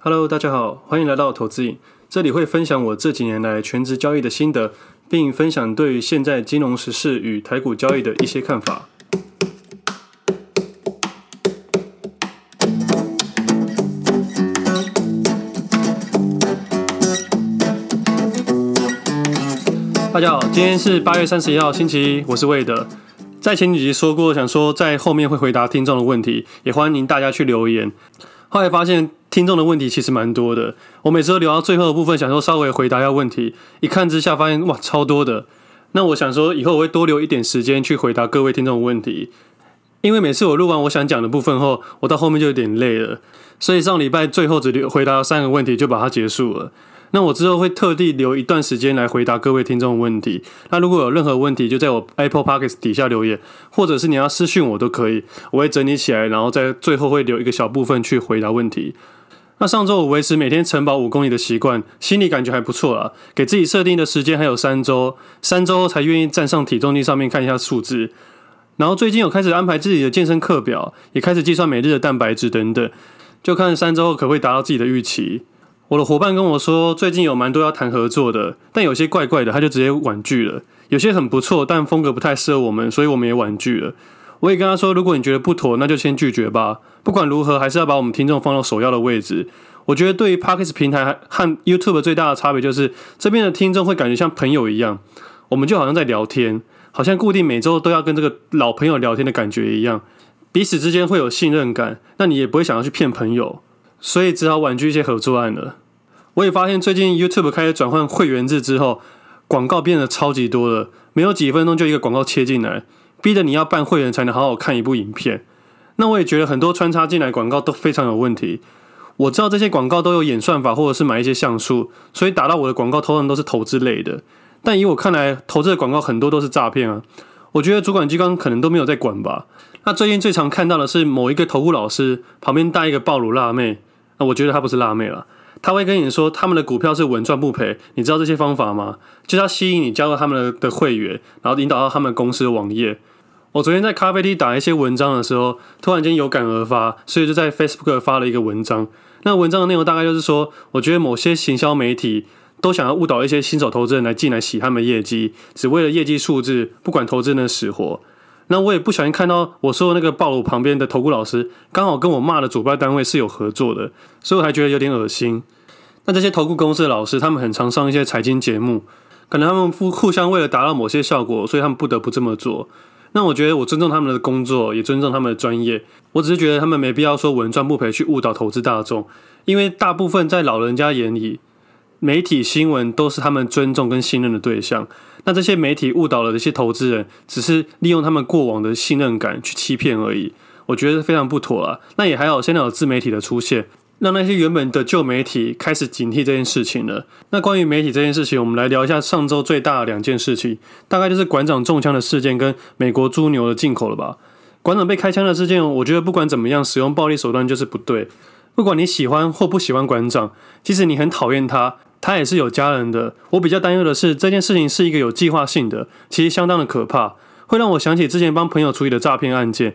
Hello，大家好，欢迎来到投资影。这里会分享我这几年来全职交易的心得，并分享对于现在金融时事与台股交易的一些看法。大家好，今天是八月三十一号，星期一，我是魏德。在前几集说过，想说在后面会回答听众的问题，也欢迎大家去留言。后来发现听众的问题其实蛮多的，我每次都留到最后的部分，想说稍微回答一下问题。一看之下发现哇，超多的。那我想说以后我会多留一点时间去回答各位听众的问题，因为每次我录完我想讲的部分后，我到后面就有点累了，所以上礼拜最后只留回答三个问题就把它结束了。那我之后会特地留一段时间来回答各位听众的问题。那如果有任何问题，就在我 Apple Podcast 底下留言，或者是你要私讯我都可以，我会整理起来，然后在最后会留一个小部分去回答问题。那上周我维持每天晨跑五公里的习惯，心里感觉还不错啦。给自己设定的时间还有三周，三周后才愿意站上体重机上面看一下数字。然后最近有开始安排自己的健身课表，也开始计算每日的蛋白质等等，就看三周后可不可以达到自己的预期。我的伙伴跟我说，最近有蛮多要谈合作的，但有些怪怪的，他就直接婉拒了。有些很不错，但风格不太适合我们，所以我们也婉拒了。我也跟他说，如果你觉得不妥，那就先拒绝吧。不管如何，还是要把我们听众放到首要的位置。我觉得对于 Podcast 平台和 YouTube 最大的差别就是，这边的听众会感觉像朋友一样，我们就好像在聊天，好像固定每周都要跟这个老朋友聊天的感觉一样，彼此之间会有信任感。那你也不会想要去骗朋友。所以只好婉拒一些合作案了。我也发现最近 YouTube 开始转换会员制之后，广告变得超级多了，没有几分钟就一个广告切进来，逼得你要办会员才能好好看一部影片。那我也觉得很多穿插进来广告都非常有问题。我知道这些广告都有演算法或者是买一些像素，所以打到我的广告通常都是投资类的。但以我看来，投资的广告很多都是诈骗啊。我觉得主管机关可能都没有在管吧。那最近最常看到的是某一个投顾老师旁边带一个暴乳辣妹。那我觉得他不是辣妹了，他会跟你说他们的股票是稳赚不赔，你知道这些方法吗？就是要吸引你加入他们的会员，然后引导到他们公司的网页。我昨天在咖啡厅打一些文章的时候，突然间有感而发，所以就在 Facebook 发了一个文章。那文章的内容大概就是说，我觉得某些行销媒体都想要误导一些新手投资人来进来洗他们业绩，只为了业绩数字，不管投资人的死活。那我也不小心看到我说那个暴露旁边的投顾老师，刚好跟我骂的主办单位是有合作的，所以我还觉得有点恶心。那这些投顾公司的老师，他们很常上一些财经节目，可能他们互互相为了达到某些效果，所以他们不得不这么做。那我觉得我尊重他们的工作，也尊重他们的专业。我只是觉得他们没必要说稳赚不赔去误导投资大众，因为大部分在老人家眼里，媒体新闻都是他们尊重跟信任的对象。那这些媒体误导了这些投资人，只是利用他们过往的信任感去欺骗而已。我觉得非常不妥啊。那也还好，现在有自媒体的出现，让那些原本的旧媒体开始警惕这件事情了。那关于媒体这件事情，我们来聊一下上周最大的两件事情，大概就是馆长中枪的事件跟美国猪牛的进口了吧。馆长被开枪的事件，我觉得不管怎么样，使用暴力手段就是不对。不管你喜欢或不喜欢馆长，即使你很讨厌他。他也是有家人的。我比较担忧的是，这件事情是一个有计划性的，其实相当的可怕，会让我想起之前帮朋友处理的诈骗案件，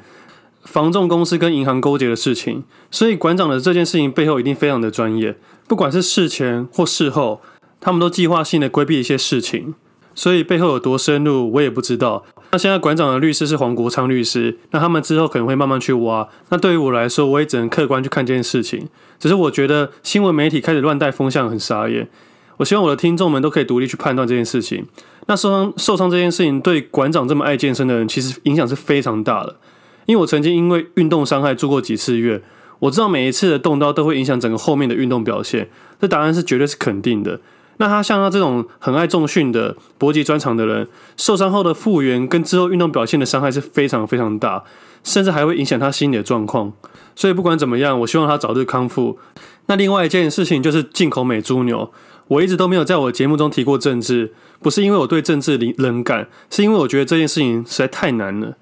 房仲公司跟银行勾结的事情。所以馆长的这件事情背后一定非常的专业，不管是事前或事后，他们都计划性的规避一些事情。所以背后有多深入，我也不知道。那现在馆长的律师是黄国昌律师，那他们之后可能会慢慢去挖。那对于我来说，我也只能客观去看这件事情。只是我觉得新闻媒体开始乱带风向很傻眼。我希望我的听众们都可以独立去判断这件事情。那受伤受伤这件事情对馆长这么爱健身的人，其实影响是非常大的。因为我曾经因为运动伤害住过几次院，我知道每一次的动刀都会影响整个后面的运动表现。这答案是绝对是肯定的。那他像他这种很爱重训的搏击专长的人，受伤后的复原跟之后运动表现的伤害是非常非常大，甚至还会影响他心理的状况。所以不管怎么样，我希望他早日康复。那另外一件事情就是进口美猪牛，我一直都没有在我节目中提过政治，不是因为我对政治冷冷感，是因为我觉得这件事情实在太难了。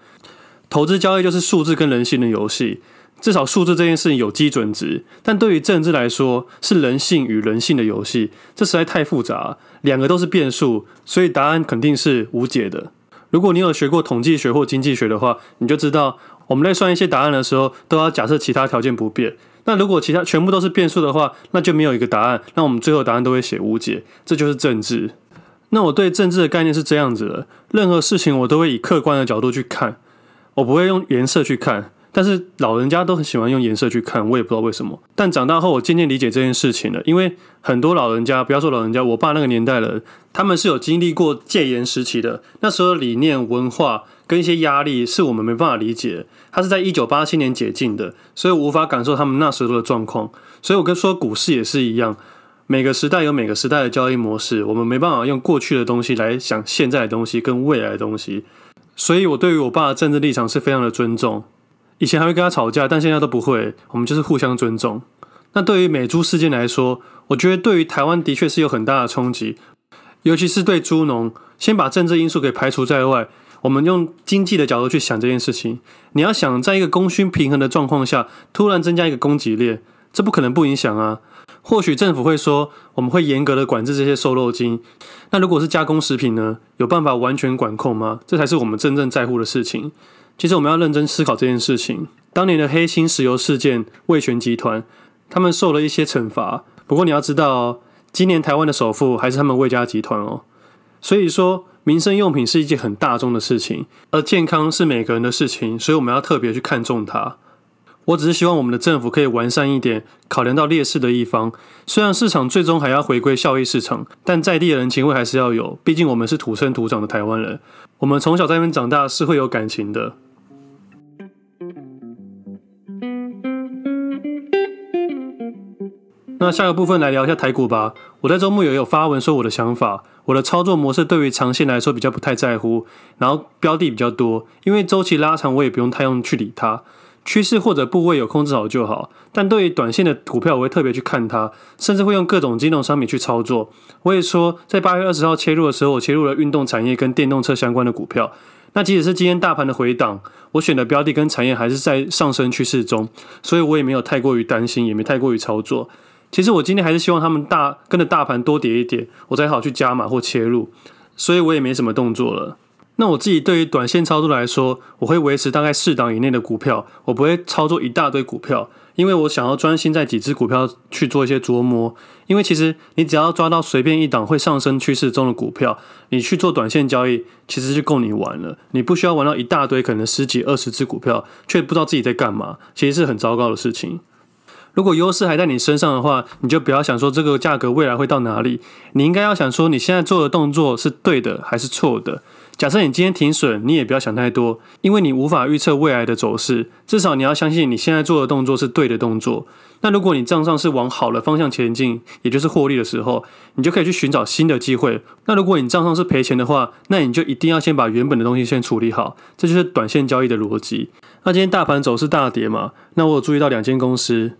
投资交易就是数字跟人性的游戏。至少数字这件事情有基准值，但对于政治来说是人性与人性的游戏，这实在太复杂，两个都是变数，所以答案肯定是无解的。如果你有学过统计学或经济学的话，你就知道我们在算一些答案的时候，都要假设其他条件不变。那如果其他全部都是变数的话，那就没有一个答案。那我们最后答案都会写无解，这就是政治。那我对政治的概念是这样子的：任何事情我都会以客观的角度去看，我不会用颜色去看。但是老人家都很喜欢用颜色去看，我也不知道为什么。但长大后，我渐渐理解这件事情了，因为很多老人家，不要说老人家，我爸那个年代的人，他们是有经历过戒严时期的，那时候理念、文化跟一些压力是我们没办法理解。他是在一九八七年解禁的，所以我无法感受他们那时候的状况。所以我跟说股市也是一样，每个时代有每个时代的交易模式，我们没办法用过去的东西来想现在的东西跟未来的东西。所以我对于我爸的政治立场是非常的尊重。以前还会跟他吵架，但现在都不会。我们就是互相尊重。那对于美猪事件来说，我觉得对于台湾的确是有很大的冲击，尤其是对猪农。先把政治因素给排除在外，我们用经济的角度去想这件事情。你要想，在一个供需平衡的状况下，突然增加一个供给链，这不可能不影响啊。或许政府会说，我们会严格的管制这些瘦肉精。那如果是加工食品呢？有办法完全管控吗？这才是我们真正在乎的事情。其实我们要认真思考这件事情。当年的黑心石油事件，味全集团他们受了一些惩罚。不过你要知道，今年台湾的首富还是他们味家集团哦。所以说，民生用品是一件很大众的事情，而健康是每个人的事情，所以我们要特别去看重它。我只是希望我们的政府可以完善一点，考量到劣势的一方。虽然市场最终还要回归效益市场，但在地的人情味还是要有。毕竟我们是土生土长的台湾人，我们从小在那边长大，是会有感情的。那下个部分来聊一下台股吧。我在周末也有发文说我的想法，我的操作模式对于长线来说比较不太在乎，然后标的比较多，因为周期拉长我也不用太用去理它，趋势或者部位有控制好就好。但对于短线的股票，我会特别去看它，甚至会用各种金融商品去操作。我也说，在八月二十号切入的时候，我切入了运动产业跟电动车相关的股票。那即使是今天大盘的回档，我选的标的跟产业还是在上升趋势中，所以我也没有太过于担心，也没太过于操作。其实我今天还是希望他们大跟着大盘多跌一点，我才好去加码或切入，所以我也没什么动作了。那我自己对于短线操作来说，我会维持大概四档以内的股票，我不会操作一大堆股票，因为我想要专心在几只股票去做一些琢磨。因为其实你只要抓到随便一档会上升趋势中的股票，你去做短线交易，其实就够你玩了。你不需要玩到一大堆可能十几二十只股票，却不知道自己在干嘛，其实是很糟糕的事情。如果优势还在你身上的话，你就不要想说这个价格未来会到哪里。你应该要想说你现在做的动作是对的还是错的。假设你今天停损，你也不要想太多，因为你无法预测未来的走势。至少你要相信你现在做的动作是对的动作。那如果你账上是往好的方向前进，也就是获利的时候，你就可以去寻找新的机会。那如果你账上是赔钱的话，那你就一定要先把原本的东西先处理好。这就是短线交易的逻辑。那今天大盘走势大跌嘛，那我有注意到两间公司。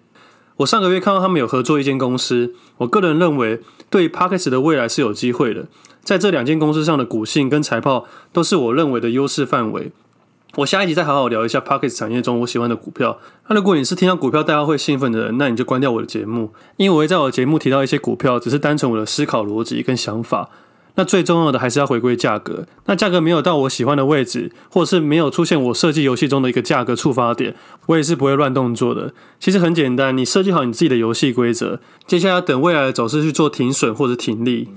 我上个月看到他们有合作一间公司，我个人认为对 Podcast 的未来是有机会的。在这两间公司上的股性跟财报都是我认为的优势范围。我下一集再好好聊一下 Podcast 产业中我喜欢的股票。那如果你是听到股票大家会兴奋的人，那你就关掉我的节目，因为我会在我的节目提到一些股票，只是单纯我的思考逻辑跟想法。那最重要的还是要回归价格。那价格没有到我喜欢的位置，或者是没有出现我设计游戏中的一个价格触发点，我也是不会乱动作的。其实很简单，你设计好你自己的游戏规则，接下来等未来的走势去做停损或者停利。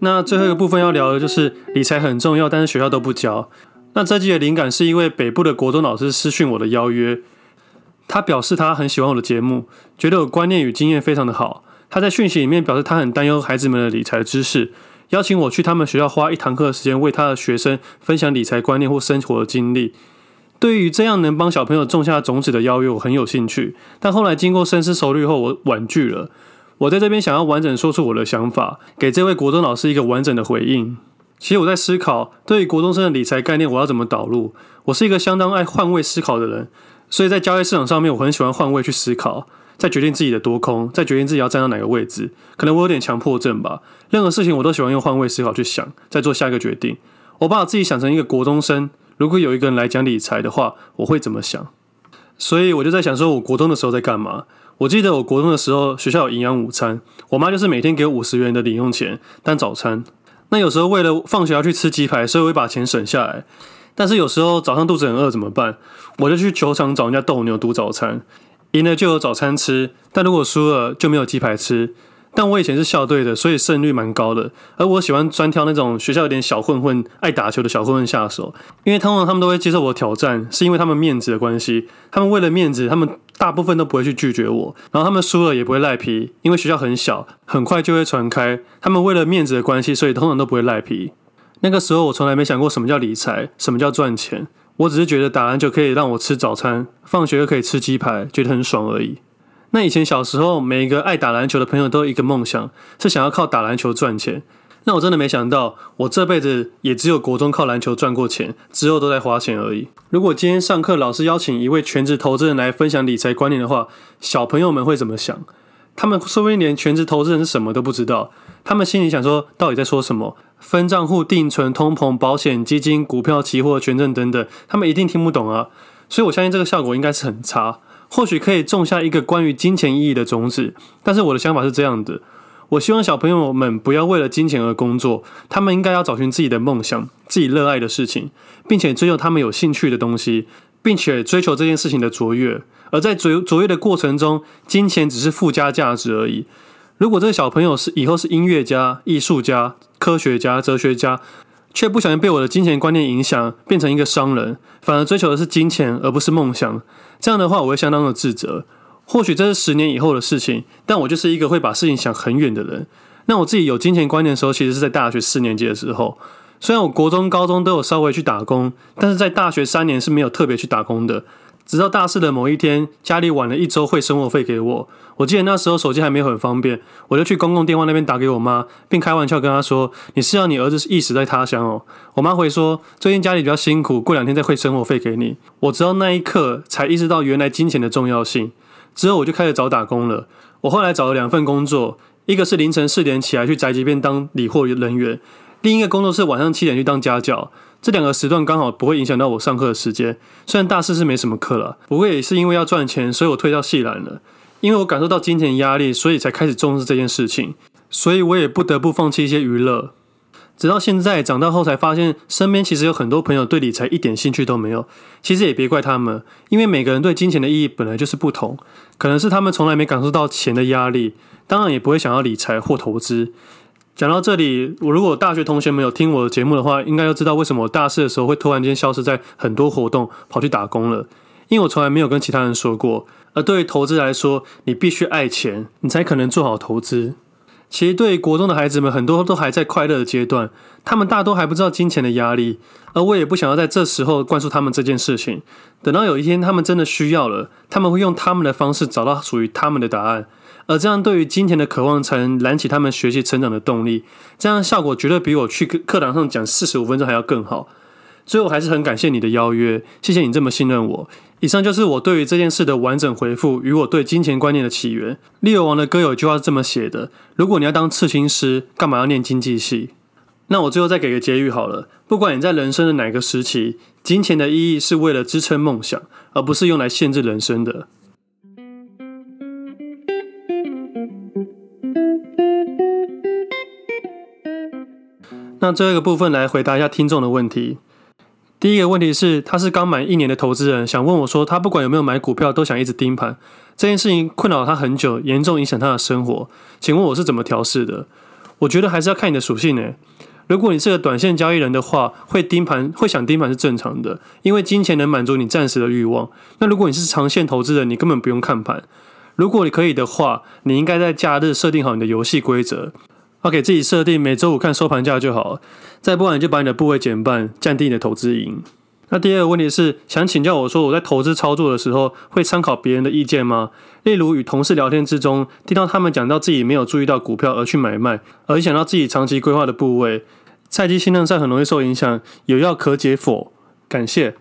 那最后一个部分要聊的就是理财很重要，但是学校都不教。那这集的灵感是因为北部的国中老师私讯我的邀约，他表示他很喜欢我的节目，觉得我观念与经验非常的好。他在讯息里面表示，他很担忧孩子们的理财知识，邀请我去他们学校花一堂课的时间，为他的学生分享理财观念或生活的经历。对于这样能帮小朋友种下种子的邀约，我很有兴趣。但后来经过深思熟虑后，我婉拒了。我在这边想要完整说出我的想法，给这位国中老师一个完整的回应。其实我在思考，对于国中生的理财概念，我要怎么导入？我是一个相当爱换位思考的人，所以在交易市场上面，我很喜欢换位去思考。再决定自己的多空，再决定自己要站到哪个位置，可能我有点强迫症吧。任何事情我都喜欢用换位思考去想，再做下一个决定。我把我自己想成一个国中生，如果有一个人来讲理财的话，我会怎么想？所以我就在想，说我国中的时候在干嘛？我记得我国中的时候，学校有营养午餐，我妈就是每天给我五十元的零用钱当早餐。那有时候为了放学要去吃鸡排，所以我会把钱省下来。但是有时候早上肚子很饿怎么办？我就去球场找人家斗牛赌早餐，赢了就有早餐吃，但如果输了就没有鸡排吃。但我以前是校队的，所以胜率蛮高的。而我喜欢专挑那种学校有点小混混、爱打球的小混混下手，因为通常他们都会接受我的挑战，是因为他们面子的关系。他们为了面子，他们大部分都不会去拒绝我。然后他们输了也不会赖皮，因为学校很小，很快就会传开。他们为了面子的关系，所以通常都不会赖皮。那个时候我从来没想过什么叫理财，什么叫赚钱。我只是觉得打篮球可以让我吃早餐，放学又可以吃鸡排，觉得很爽而已。那以前小时候，每一个爱打篮球的朋友都有一个梦想，是想要靠打篮球赚钱。那我真的没想到，我这辈子也只有国中靠篮球赚过钱，之后都在花钱而已。如果今天上课老师邀请一位全职投资人来分享理财观念的话，小朋友们会怎么想？他们说不定连全职投资人是什么都不知道。他们心里想说，到底在说什么？分账户、定存、通膨、保险、基金、股票、期货、权证等等，他们一定听不懂啊。所以我相信这个效果应该是很差。或许可以种下一个关于金钱意义的种子，但是我的想法是这样的：我希望小朋友们不要为了金钱而工作，他们应该要找寻自己的梦想、自己热爱的事情，并且追求他们有兴趣的东西，并且追求这件事情的卓越。而在卓卓越的过程中，金钱只是附加价值而已。如果这个小朋友是以后是音乐家、艺术家、科学家、哲学家，却不小心被我的金钱观念影响，变成一个商人，反而追求的是金钱而不是梦想。这样的话，我会相当的自责。或许这是十年以后的事情，但我就是一个会把事情想很远的人。那我自己有金钱观念的时候，其实是在大学四年级的时候。虽然我国中、高中都有稍微去打工，但是在大学三年是没有特别去打工的。直到大四的某一天，家里晚了一周汇生活费给我。我记得那时候手机还没有很方便，我就去公共电话那边打给我妈，并开玩笑跟她说：“你是要你儿子一死在他乡哦。”我妈回说：“最近家里比较辛苦，过两天再汇生活费给你。”我直到那一刻才意识到原来金钱的重要性。之后我就开始找打工了。我后来找了两份工作，一个是凌晨四点起来去宅急便当理货人员，另一个工作是晚上七点去当家教。这两个时段刚好不会影响到我上课的时间，虽然大四是没什么课了，不过也是因为要赚钱，所以我退到系篮了。因为我感受到金钱压力，所以才开始重视这件事情，所以我也不得不放弃一些娱乐。直到现在长大后才发现，身边其实有很多朋友对理财一点兴趣都没有。其实也别怪他们，因为每个人对金钱的意义本来就是不同，可能是他们从来没感受到钱的压力，当然也不会想要理财或投资。讲到这里，我如果大学同学们有听我的节目的话，应该要知道为什么我大四的时候会突然间消失在很多活动，跑去打工了。因为我从来没有跟其他人说过。而对于投资来说，你必须爱钱，你才可能做好投资。其实对于国中的孩子们，很多都还在快乐的阶段，他们大多还不知道金钱的压力。而我也不想要在这时候灌输他们这件事情。等到有一天他们真的需要了，他们会用他们的方式找到属于他们的答案。而这样，对于金钱的渴望才能燃起他们学习成长的动力。这样效果绝对比我去课课堂上讲四十五分钟还要更好。最后，还是很感谢你的邀约，谢谢你这么信任我。以上就是我对于这件事的完整回复与我对金钱观念的起源。利尔王的歌有句话是这么写的：如果你要当刺青师，干嘛要念经济系？那我最后再给个结语好了。不管你在人生的哪个时期，金钱的意义是为了支撑梦想，而不是用来限制人生的。那最后一个部分来回答一下听众的问题。第一个问题是，他是刚满一年的投资人，想问我说，他不管有没有买股票，都想一直盯盘，这件事情困扰他很久，严重影响他的生活。请问我是怎么调试的？我觉得还是要看你的属性诶。如果你是个短线交易人的话，会盯盘，会想盯盘是正常的，因为金钱能满足你暂时的欲望。那如果你是长线投资人，你根本不用看盘。如果你可以的话，你应该在假日设定好你的游戏规则。要给自己设定每周五看收盘价就好了，再不然你就把你的部位减半，降低你的投资赢。那第二个问题是，想请教我说，我在投资操作的时候会参考别人的意见吗？例如与同事聊天之中，听到他们讲到自己没有注意到股票而去买卖，而想到自己长期规划的部位，菜鸡心脏上很容易受影响，有药可解否？感谢。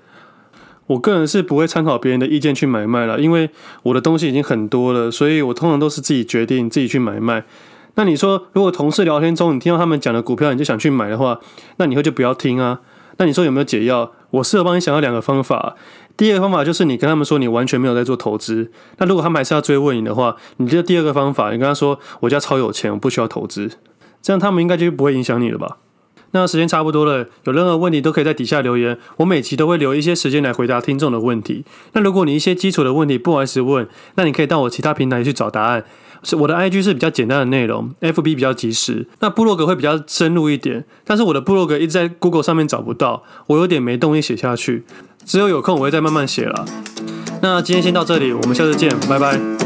我个人是不会参考别人的意见去买卖了，因为我的东西已经很多了，所以我通常都是自己决定自己去买卖。那你说，如果同事聊天中你听到他们讲的股票，你就想去买的话，那你以后就不要听啊。那你说有没有解药？我适合帮你想到两个方法。第一个方法就是你跟他们说你完全没有在做投资。那如果他们还是要追问你的话，你就第二个方法，你跟他说我家超有钱，我不需要投资。这样他们应该就不会影响你了吧？那时间差不多了，有任何问题都可以在底下留言，我每期都会留一些时间来回答听众的问题。那如果你一些基础的问题不好意思问，那你可以到我其他平台去找答案。是我的 IG 是比较简单的内容，FB 比较及时，那部落格会比较深入一点。但是我的部落格一直在 Google 上面找不到，我有点没动力写下去。之后有空我会再慢慢写了。那今天先到这里，我们下次见，拜拜。